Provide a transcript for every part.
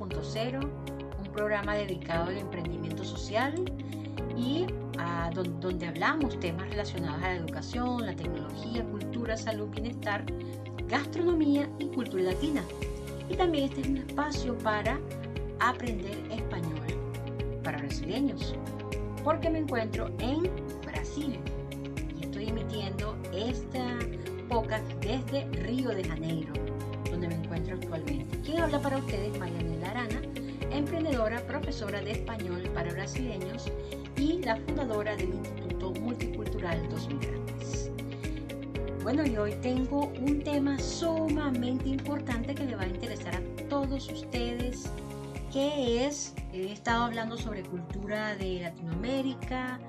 un programa dedicado al emprendimiento social y donde hablamos temas relacionados a la educación, la tecnología, cultura, salud, bienestar, gastronomía y cultura latina. Y también este es un espacio para aprender español para brasileños, porque me encuentro en Brasil y estoy emitiendo esta podcast desde Río de Janeiro encuentro actualmente. Quien habla para ustedes, Marianela Arana, emprendedora, profesora de español para brasileños y la fundadora del Instituto Multicultural Dos Migrantes. Bueno, y hoy tengo un tema sumamente importante que le va a interesar a todos ustedes, que es, he estado hablando sobre cultura de Latinoamérica,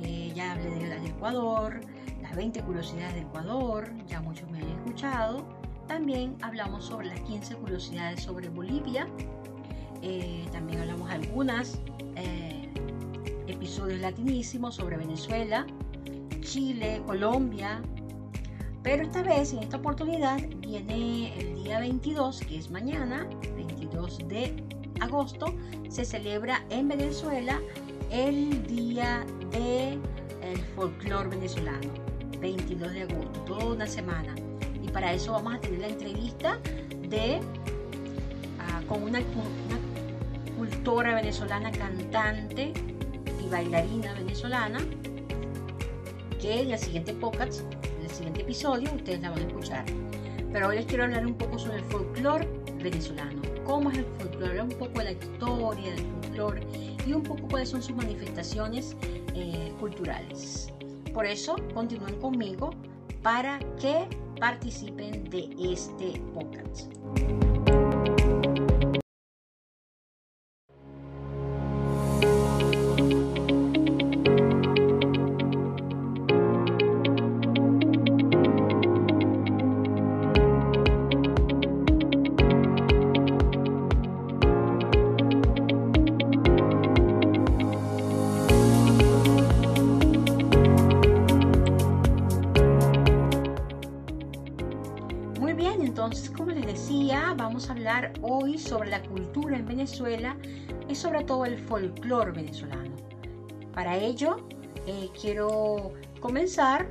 eh, ya hablé de del Ecuador, las 20 curiosidades de Ecuador, ya muchos me han escuchado. También hablamos sobre las 15 curiosidades sobre Bolivia. Eh, también hablamos algunas eh, episodios latinísimos sobre Venezuela, Chile, Colombia. Pero esta vez, en esta oportunidad, viene el día 22, que es mañana, 22 de agosto, se celebra en Venezuela el Día del el Folclor Venezolano, 22 de agosto, toda una semana. Para eso vamos a tener la entrevista de ah, con una, una cultora venezolana, cantante y bailarina venezolana, que en el siguiente podcast, en el siguiente episodio, ustedes la van a escuchar. Pero hoy les quiero hablar un poco sobre el folclore venezolano. ¿Cómo es el folclore? Un poco de la historia del folclore y un poco cuáles son sus manifestaciones eh, culturales. Por eso continúen conmigo para que participen de este podcast. Hoy sobre la cultura en Venezuela y sobre todo el folclore venezolano. Para ello, eh, quiero comenzar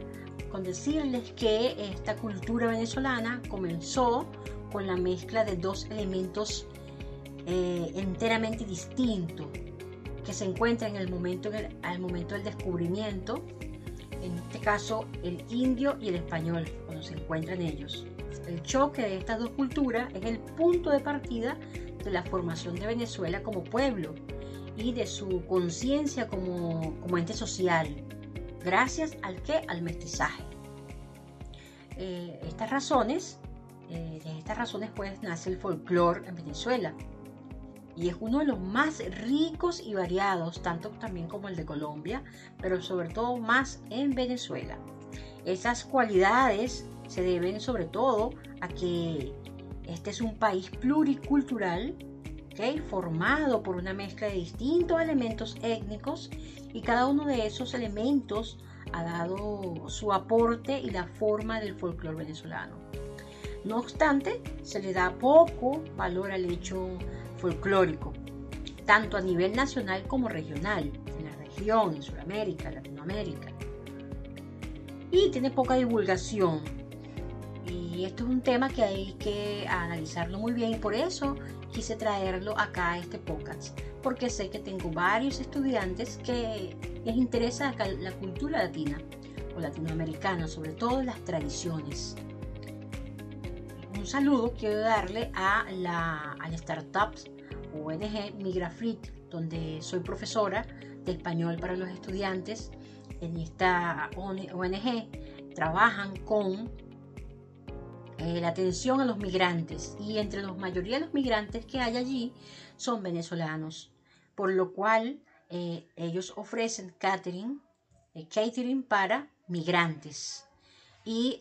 con decirles que esta cultura venezolana comenzó con la mezcla de dos elementos eh, enteramente distintos que se encuentran en el al momento del descubrimiento, en este caso el indio y el español, cuando se encuentran ellos. El choque de estas dos culturas es el punto de partida de la formación de Venezuela como pueblo y de su conciencia como, ente social, gracias al que al mestizaje. Eh, estas razones, eh, de estas razones pues nace el folclore en Venezuela y es uno de los más ricos y variados, tanto también como el de Colombia, pero sobre todo más en Venezuela. Esas cualidades se deben sobre todo a que este es un país pluricultural formado por una mezcla de distintos elementos étnicos y cada uno de esos elementos ha dado su aporte y la forma del folclore venezolano. No obstante, se le da poco valor al hecho folclórico, tanto a nivel nacional como regional, en la región, en Sudamérica, Latinoamérica. Y tiene poca divulgación, y esto es un tema que hay que analizarlo muy bien y por eso quise traerlo acá a este podcast, porque sé que tengo varios estudiantes que les interesa la cultura latina o latinoamericana, sobre todo las tradiciones. Un saludo quiero darle a la, a la startup ONG Migrafrit, donde soy profesora de español para los estudiantes. En esta ONG trabajan con eh, la atención a los migrantes. Y entre la mayoría de los migrantes que hay allí son venezolanos, por lo cual eh, ellos ofrecen catering, eh, catering para migrantes. Y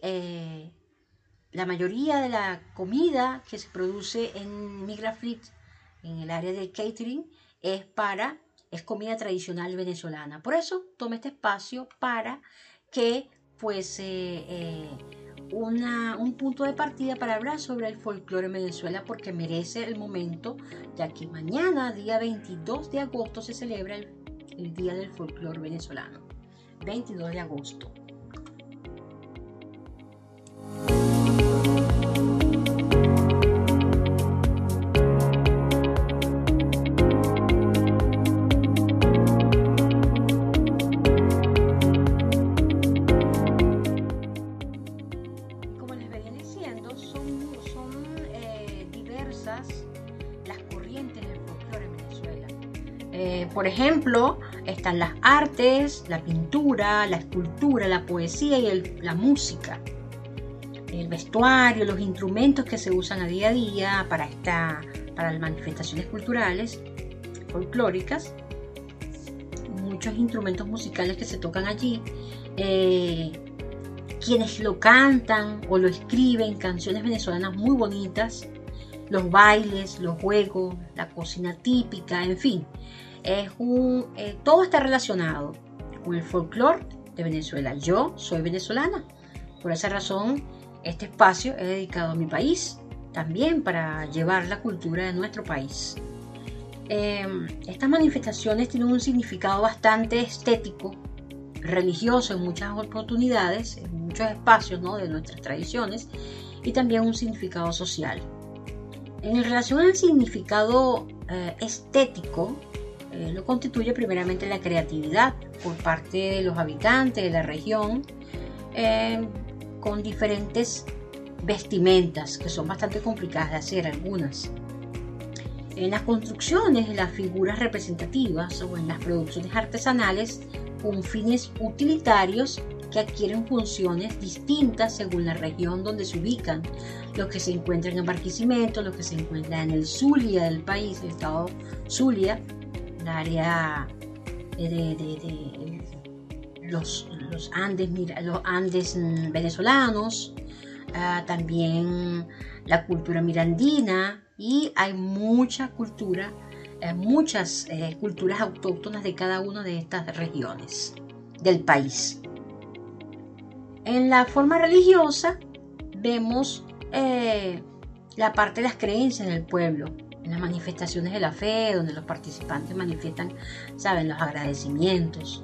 la mayoría de la comida que se produce en Migrafrit, en el área de catering, es para es comida tradicional venezolana. Por eso tomé este espacio para que pues un punto de partida para hablar sobre el folclore en Venezuela porque merece el momento, ya que mañana, día 22 de agosto, se celebra el, el Día del Folclore Venezolano. 22 de agosto. Ejemplo, están las artes, la pintura, la escultura, la poesía y la música. El vestuario, los instrumentos que se usan a día a día para, esta, para las manifestaciones culturales, folclóricas, muchos instrumentos musicales que se tocan allí, eh, quienes lo cantan o lo escriben, canciones venezolanas muy bonitas, los bailes, los juegos, la cocina típica, en fin, es un, eh, todo está relacionado con el folclore de Venezuela. Yo soy venezolana, por esa razón este espacio es dedicado a mi país, también para llevar la cultura de nuestro país. Em, estas manifestaciones tienen un significado bastante estético, religioso en muchas oportunidades, en muchos espacios de nuestras tradiciones, y también un significado social. En relación al significado eh, estético, eh, lo constituye primeramente la creatividad por parte de los habitantes de la región eh, con diferentes vestimentas que son bastante complicadas de hacer algunas. En las construcciones, las figuras representativas o en las producciones artesanales con fines utilitarios que adquieren funciones distintas según la región donde se ubican, los que se encuentran en Barquisimeto, los que se encuentran en el Zulia del país, el estado Zulia, área de, los, Andes, los Andes venezolanos, ah, también la cultura mirandina y hay mucha cultura, eh, muchas eh, culturas autóctonas de cada una de estas regiones del país. En la forma religiosa vemos eh, la parte de las creencias del pueblo, las manifestaciones de la fe, donde los participantes manifiestan, saben, los agradecimientos.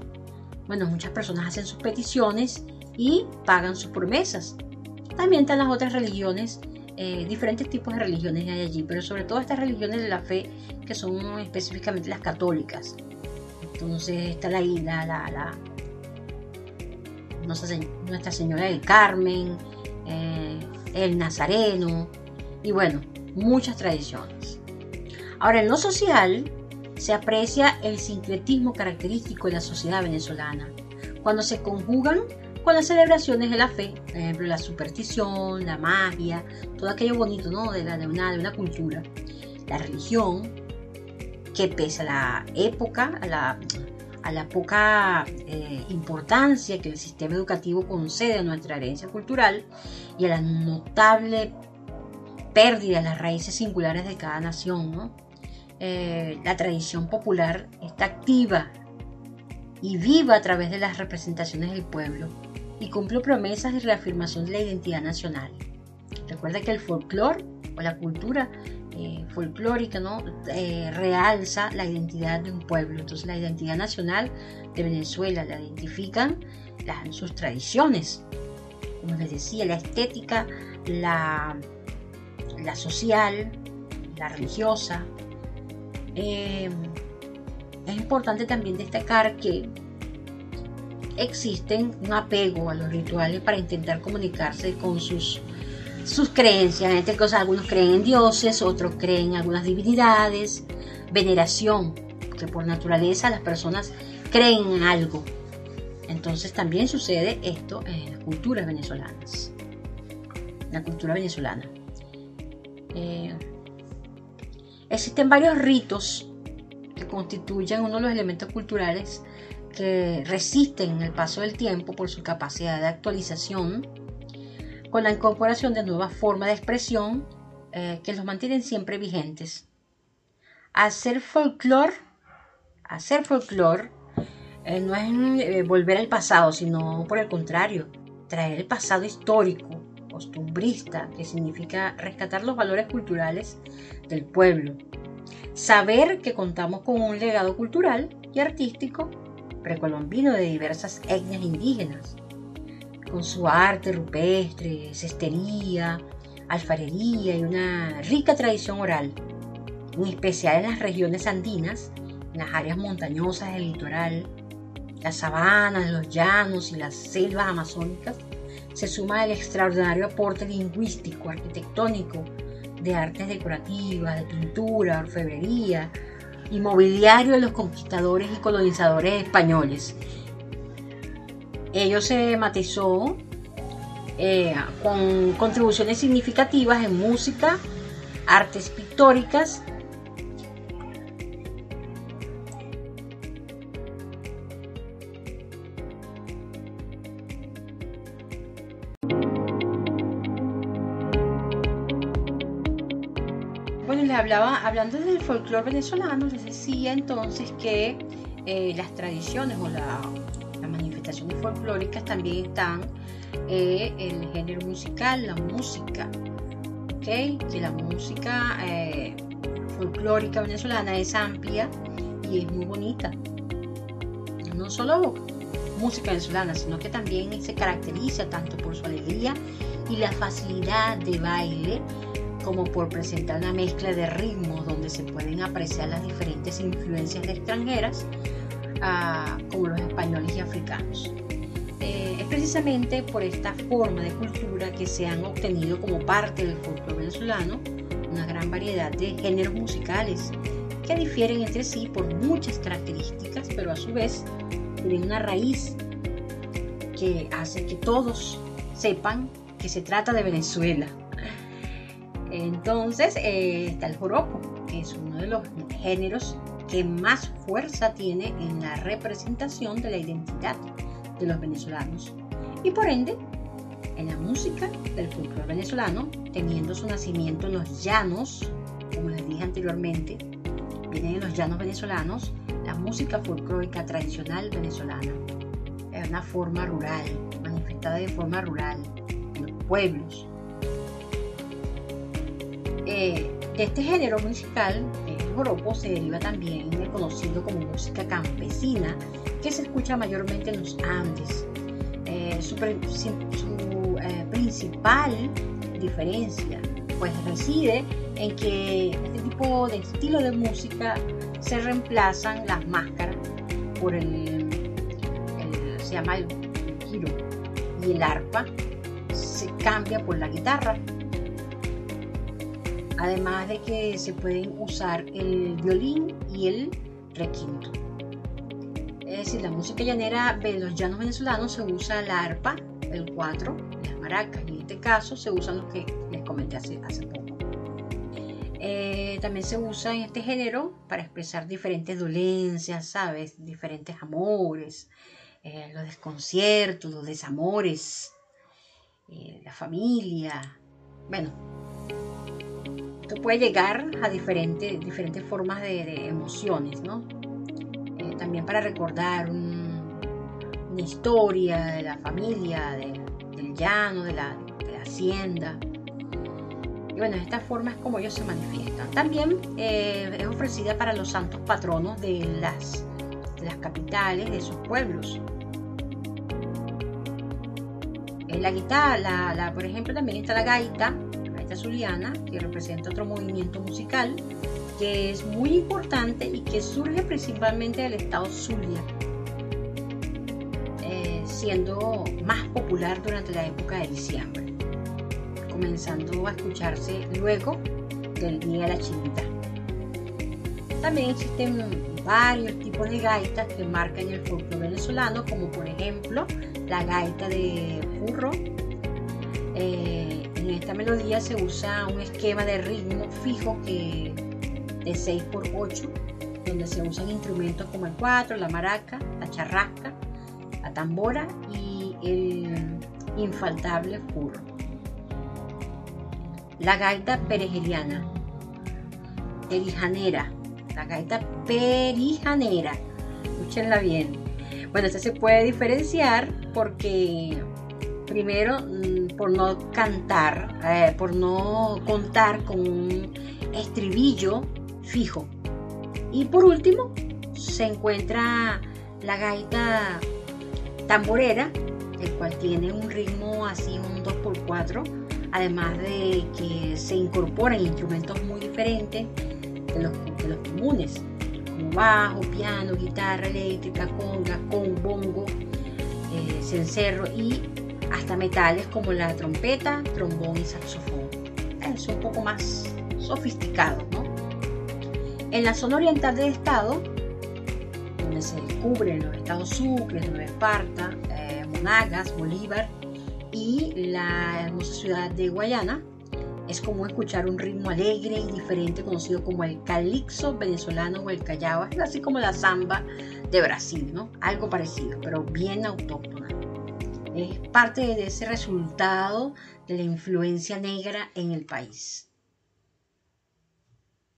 Bueno, muchas personas hacen sus peticiones y pagan sus promesas. También están las otras religiones, eh, diferentes tipos de religiones hay allí, pero sobre todo estas religiones de la fe que son específicamente las católicas. Entonces está la, la, la, la Nuestra Señora del Carmen, eh, el Nazareno y bueno, muchas tradiciones. Ahora, en lo social se aprecia el sincretismo característico de la sociedad venezolana, cuando se conjugan con las celebraciones de la fe, por ejemplo, la superstición, la magia, todo aquello bonito ¿no? de, la, una, de una cultura, la religión, que pese a la época, a la, a la poca eh, importancia que el sistema educativo concede a nuestra herencia cultural y a la notable pérdida de las raíces singulares de cada nación, ¿no? Eh, la tradición popular está activa y viva a través de las representaciones del pueblo y cumple promesas de reafirmación de la identidad nacional. Recuerda que el folclore o la cultura eh, folclórica ¿no? Eh, realza la identidad de un pueblo. Entonces la identidad nacional de Venezuela la identifican sus tradiciones, como les decía, la estética, la, la social, la religiosa, eh, es importante también destacar que existen un apego a los rituales para intentar comunicarse con sus, sus creencias. En este caso, algunos creen en dioses, otros creen en algunas divinidades, veneración, que por naturaleza las personas creen en algo. Entonces también sucede esto en las culturas venezolanas. La cultura venezolana. Eh, Existen varios ritos que constituyen uno de los elementos culturales que resisten el paso del tiempo por su capacidad de actualización, con la incorporación de nuevas formas de expresión eh, que los mantienen siempre vigentes. Hacer folclore, hacer folclore eh, no es eh, volver al pasado, sino por el contrario, traer el pasado histórico costumbrista, que significa rescatar los valores culturales del pueblo. Saber que contamos con un legado cultural y artístico precolombino de diversas etnias indígenas, con su arte rupestre, cestería, alfarería y una rica tradición oral, en especial en las regiones andinas, en las áreas montañosas del litoral, las sabanas, los llanos y las selvas amazónicas, se suma el extraordinario aporte lingüístico, arquitectónico, de artes decorativas, de pintura, orfebrería y mobiliario de los conquistadores y colonizadores españoles. Ello se matizó eh, con contribuciones significativas en música, artes pictóricas, Bueno, les hablaba, hablando del folclore venezolano, les decía entonces que eh, las tradiciones o las manifestaciones folclóricas también están eh, el género musical, la música, ¿ok? Que la música eh, folclórica venezolana es amplia y es muy bonita. No solo música venezolana, sino que también se caracteriza tanto por su alegría y la facilidad de baile como por presentar una mezcla de ritmos donde se pueden apreciar las diferentes influencias extranjeras, ah, como los españoles y africanos. Eh, es precisamente por esta forma de cultura que se han obtenido como parte del folclore venezolano una gran variedad de géneros musicales que difieren entre sí por muchas características, pero a su vez tienen una raíz que hace que todos sepan que se trata de Venezuela. Entonces eh, está el joropo, que es uno de los géneros que más fuerza tiene en la representación de la identidad de los venezolanos y por ende en la música del folclore venezolano, teniendo su nacimiento en los llanos, como les dije anteriormente, vienen en los llanos venezolanos, la música folclórica tradicional venezolana. Es una forma rural, manifestada de forma rural, en los pueblos, de este género musical, el joropo se deriva también del conocido como música campesina, que se escucha mayormente en los Andes. Eh, su, eh, principal diferencia pues reside en que este tipo de estilo de música se reemplazan las máscaras por el, se llama el giro y el arpa se cambia por la guitarra además de que se pueden usar el violín y el requinto. Es decir, la música llanera de los llanos venezolanos se usa la arpa, el cuatro, las maracas, en este caso se usan los que les comenté hace, poco. Eh, también se usa en este género para expresar diferentes dolencias, ¿sabes? Diferentes amores, eh, los desconciertos, los desamores, eh, la familia. Bueno, puede llegar a diferentes, diferentes formas de, emociones, ¿no? Eh, también para recordar una historia de la familia, del llano, de la, hacienda. Y bueno, de esta forma es como ellos se manifiestan. También eh, es ofrecida para los santos patronos de las, las capitales de sus pueblos. En la guitarra, la, por ejemplo, también está la gaita, zuliana, que representa otro movimiento musical que es muy importante y que surge principalmente del estado Zulia, eh, siendo más popular durante la época de diciembre, comenzando a escucharse luego del Día de la Chinita. También existen varios tipos de gaitas que marcan el folclore venezolano, como por ejemplo la gaita de furro, eh, en esta melodía se usa un esquema de ritmo fijo que de 6x8, donde se usan instrumentos como el 4, la maraca, la charrasca, la tambora y el infaltable furro. La gaita perejeliana, perijanera, la gaita perijanera, escúchenla bien. Bueno, esta se puede diferenciar porque primero por no cantar, eh, por no contar con un estribillo fijo. Y por último, se encuentra la gaita tamborera, el cual tiene un ritmo así, un 2x4, además de que se incorporan instrumentos muy diferentes de los, comunes, como bajo, piano, guitarra eléctrica, conga, con bongo, eh, cencerro y hasta metales como la trompeta, trombón y saxofón. Es un poco más sofisticado, ¿no? En la zona oriental del estado, donde se descubren los estados Sucre, Nueva Esparta, eh, Monagas, Bolívar y la hermosa ciudad de Guayana, es común escuchar un ritmo alegre y diferente conocido como el calixo venezolano o el callao, así como la samba de Brasil, ¿no? Algo parecido, pero bien autóctona. Es parte de ese resultado de la influencia negra en el país.